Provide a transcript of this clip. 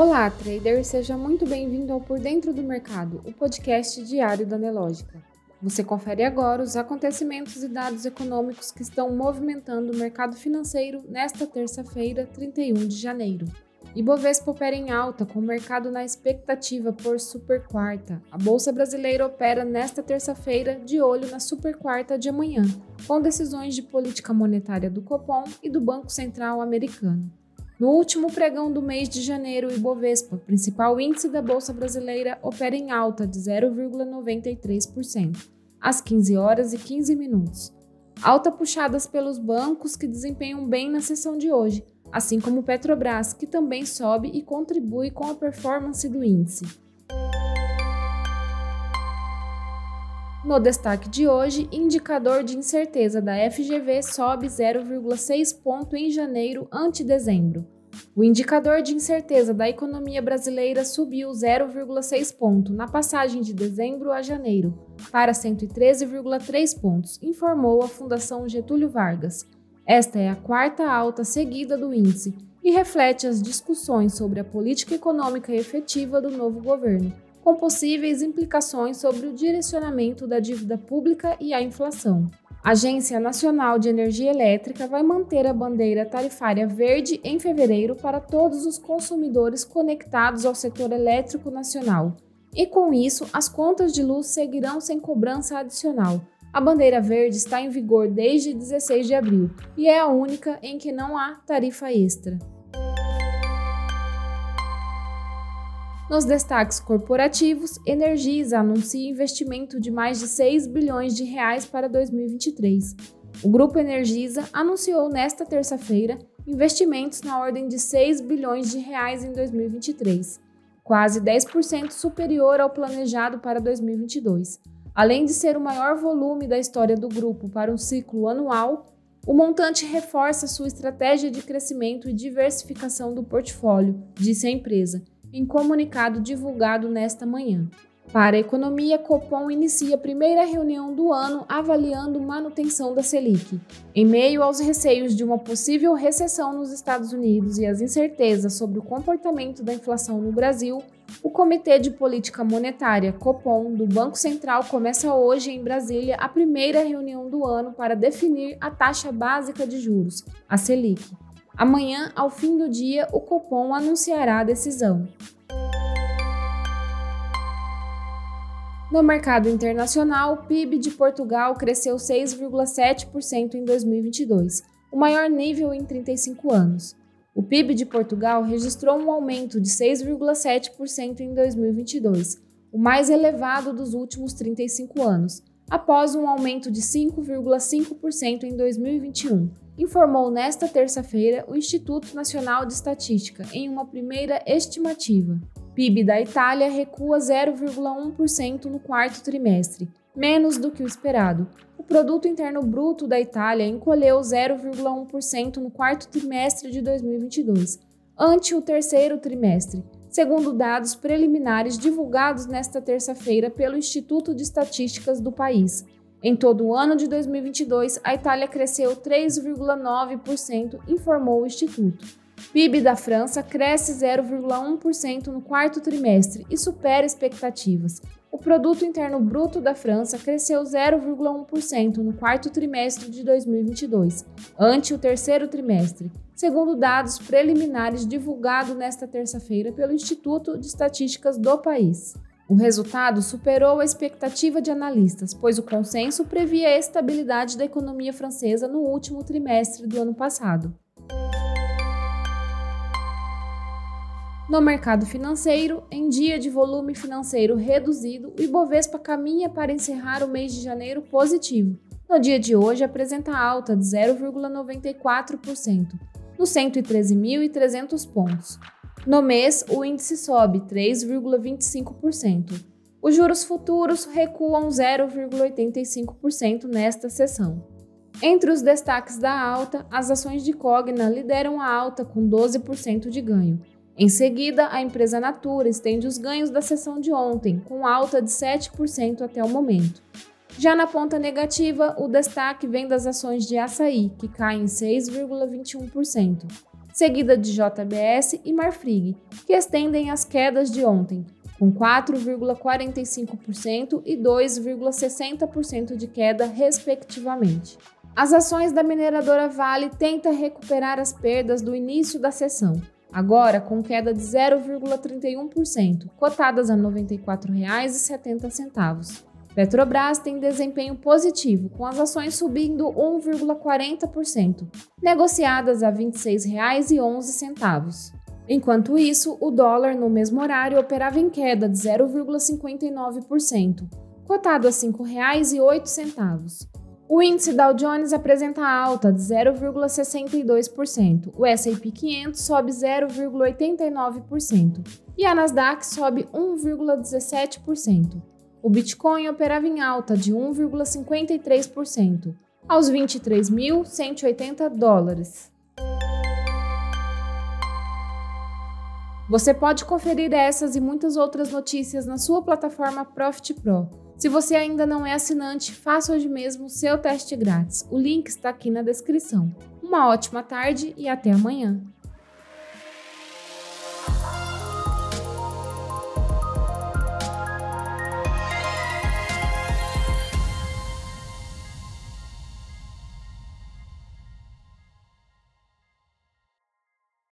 Olá, trader, seja muito bem-vindo ao Por Dentro do Mercado, o podcast diário da Nelógica. Você confere agora os acontecimentos e dados econômicos que estão movimentando o mercado financeiro nesta terça-feira, 31 de janeiro. Ibovespa opera em alta, com o mercado na expectativa por super quarta. A Bolsa Brasileira opera nesta terça-feira, de olho na super quarta de amanhã, com decisões de política monetária do Copom e do Banco Central americano. No último pregão do mês de janeiro, o Ibovespa, principal índice da Bolsa Brasileira, opera em alta de 0,93%, às 15 horas e 15 minutos. Alta puxadas pelos bancos que desempenham bem na sessão de hoje, assim como Petrobras, que também sobe e contribui com a performance do índice. No destaque de hoje, indicador de incerteza da FGV sobe 0,6 ponto em janeiro ante dezembro. O indicador de incerteza da economia brasileira subiu 0,6 ponto na passagem de dezembro a janeiro, para 113,3 pontos, informou a Fundação Getúlio Vargas. Esta é a quarta alta seguida do índice e reflete as discussões sobre a política econômica efetiva do novo governo, com possíveis implicações sobre o direcionamento da dívida pública e a inflação. A Agência Nacional de Energia Elétrica vai manter a bandeira tarifária verde em fevereiro para todos os consumidores conectados ao setor elétrico nacional. E com isso, as contas de luz seguirão sem cobrança adicional, a bandeira verde está em vigor desde 16 de abril e é a única em que não há tarifa extra. Nos destaques corporativos, Energisa anuncia investimento de mais de 6 bilhões de reais para 2023. O grupo Energisa anunciou nesta terça-feira investimentos na ordem de 6 bilhões de reais em 2023, quase 10% superior ao planejado para 2022. Além de ser o maior volume da história do grupo para um ciclo anual, o montante reforça sua estratégia de crescimento e diversificação do portfólio, disse a empresa, em comunicado divulgado nesta manhã. Para a economia, Copom inicia a primeira reunião do ano avaliando manutenção da Selic. Em meio aos receios de uma possível recessão nos Estados Unidos e as incertezas sobre o comportamento da inflação no Brasil, o Comitê de Política Monetária, Copom, do Banco Central começa hoje em Brasília a primeira reunião do ano para definir a taxa básica de juros, a Selic. Amanhã, ao fim do dia, o Copom anunciará a decisão. No mercado internacional, o PIB de Portugal cresceu 6,7% em 2022, o maior nível em 35 anos. O PIB de Portugal registrou um aumento de 6,7% em 2022, o mais elevado dos últimos 35 anos, após um aumento de 5,5% em 2021, informou nesta terça-feira o Instituto Nacional de Estatística em uma primeira estimativa. PIB da Itália recua 0,1% no quarto trimestre, menos do que o esperado. O produto interno bruto da Itália encolheu 0,1% no quarto trimestre de 2022, ante o terceiro trimestre, segundo dados preliminares divulgados nesta terça-feira pelo Instituto de Estatísticas do país. Em todo o ano de 2022, a Itália cresceu 3,9%, informou o Instituto. PIB da França cresce 0,1% no quarto trimestre e supera expectativas. O produto interno bruto da França cresceu 0,1% no quarto trimestre de 2022, ante o terceiro trimestre, segundo dados preliminares divulgados nesta terça-feira pelo Instituto de Estatísticas do país. O resultado superou a expectativa de analistas, pois o consenso previa a estabilidade da economia francesa no último trimestre do ano passado. No mercado financeiro, em dia de volume financeiro reduzido, o Ibovespa caminha para encerrar o mês de janeiro positivo. No dia de hoje, apresenta alta de 0,94%, nos 113.300 pontos. No mês, o índice sobe 3,25%. Os juros futuros recuam 0,85% nesta sessão. Entre os destaques da alta, as ações de Cogna lideram a alta com 12% de ganho. Em seguida, a empresa Natura estende os ganhos da sessão de ontem, com alta de 7% até o momento. Já na ponta negativa, o destaque vem das ações de açaí, que caem 6,21%. Seguida de JBS e Marfrig, que estendem as quedas de ontem, com 4,45% e 2,60% de queda, respectivamente. As ações da mineradora Vale tentam recuperar as perdas do início da sessão, agora com queda de 0,31%, cotadas a R$ 94,70. Petrobras tem desempenho positivo, com as ações subindo 1,40%, negociadas a R$ 26,11. Enquanto isso, o dólar no mesmo horário operava em queda de 0,59%, cotado a R$ 5,08. O índice Dow Jones apresenta alta de 0,62%, o S&P 500 sobe 0,89% e a Nasdaq sobe 1,17%. O Bitcoin operava em alta de 1,53%, aos 23.180 dólares. Você pode conferir essas e muitas outras notícias na sua plataforma Profit Pro. Se você ainda não é assinante, faça hoje mesmo o seu teste grátis. O link está aqui na descrição. Uma ótima tarde e até amanhã!